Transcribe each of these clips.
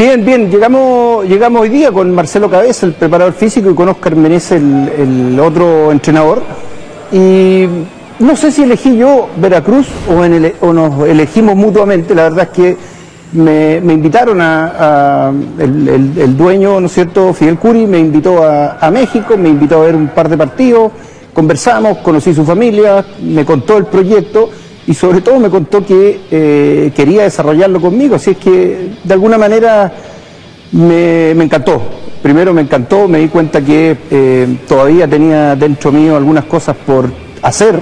Bien, bien, llegamos, llegamos hoy día con Marcelo Cabeza, el preparador físico, y con Oscar Menezes, el, el otro entrenador. Y no sé si elegí yo Veracruz o, en ele- o nos elegimos mutuamente, la verdad es que me, invitaron a, el, el- el dueño, ¿no es cierto?, Fidel Curi, me invitó a México, me invitó a ver un par de partidos, conversamos, conocí su familia, me contó el proyecto y sobre todo me contó que eh, quería desarrollarlo conmigo, así es que de alguna manera me, me encantó. Primero me encantó, me di cuenta que eh, todavía tenía dentro mío algunas cosas por hacer.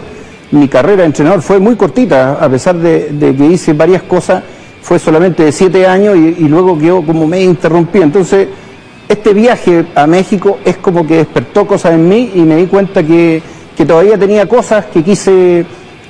Mi carrera de entrenador fue muy cortita, a pesar de, que hice varias cosas, fue solamente de siete años y, y luego quedó como me interrumpí. Entonces, este viaje a México es como que despertó cosas en mí y me di cuenta que, que todavía tenía cosas que quise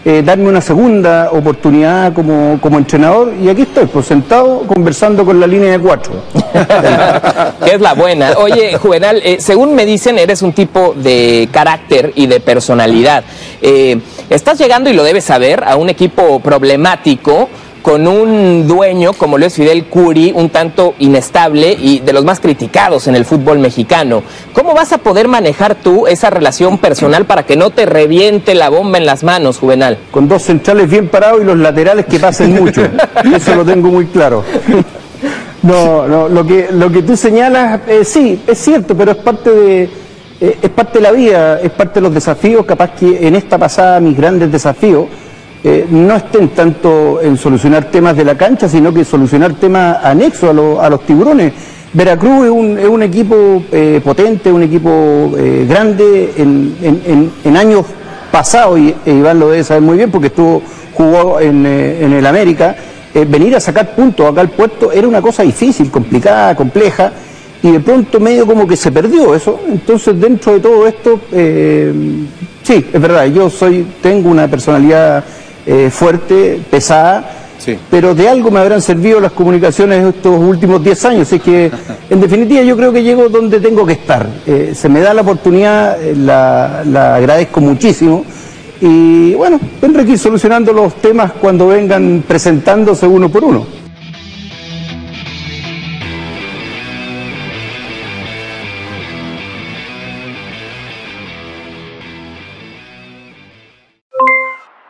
eh, darme una segunda oportunidad como, como entrenador y aquí estoy, pues sentado conversando con la línea de cuatro. que es la buena. Oye, Juvenal, eh, según me dicen, eres un tipo de carácter y de personalidad. Eh, estás llegando, y lo debes saber, a un equipo problemático con un dueño como lo es Fidel Curi, un tanto inestable y de los más criticados en el fútbol mexicano. ¿Cómo vas a poder manejar tú esa relación personal para que no te reviente la bomba en las manos, Juvenal? Con dos centrales bien parados y los laterales que pasen mucho. Eso lo tengo muy claro. No, no, lo que, lo que tú señalas, eh, sí, es cierto, pero es parte de, eh, es parte de la vida, es parte de los desafíos, capaz que en esta pasada mis grandes desafíos eh, no estén tanto en solucionar temas de la cancha, sino que solucionar temas anexos a, a los tiburones. Veracruz es un, es un equipo eh, potente, un equipo eh, grande en, en- en- en años pasados, y e Iván lo debe saber muy bien porque estuvo, jugó en, eh, el América, venir a sacar puntos acá al puerto era una cosa difícil, complicada, compleja, y de pronto medio como que se perdió eso. Entonces dentro de todo esto, sí, es verdad, yo soy, tengo una personalidad eh, fuerte, pesada, pero de algo me habrán servido las comunicaciones estos últimos 10 años. Es que, en definitiva, yo creo que llego donde tengo que estar. Eh, se me da la oportunidad, eh, la, la agradezco muchísimo. Y bueno, tendré que ir solucionando los temas cuando vengan presentándose uno por uno.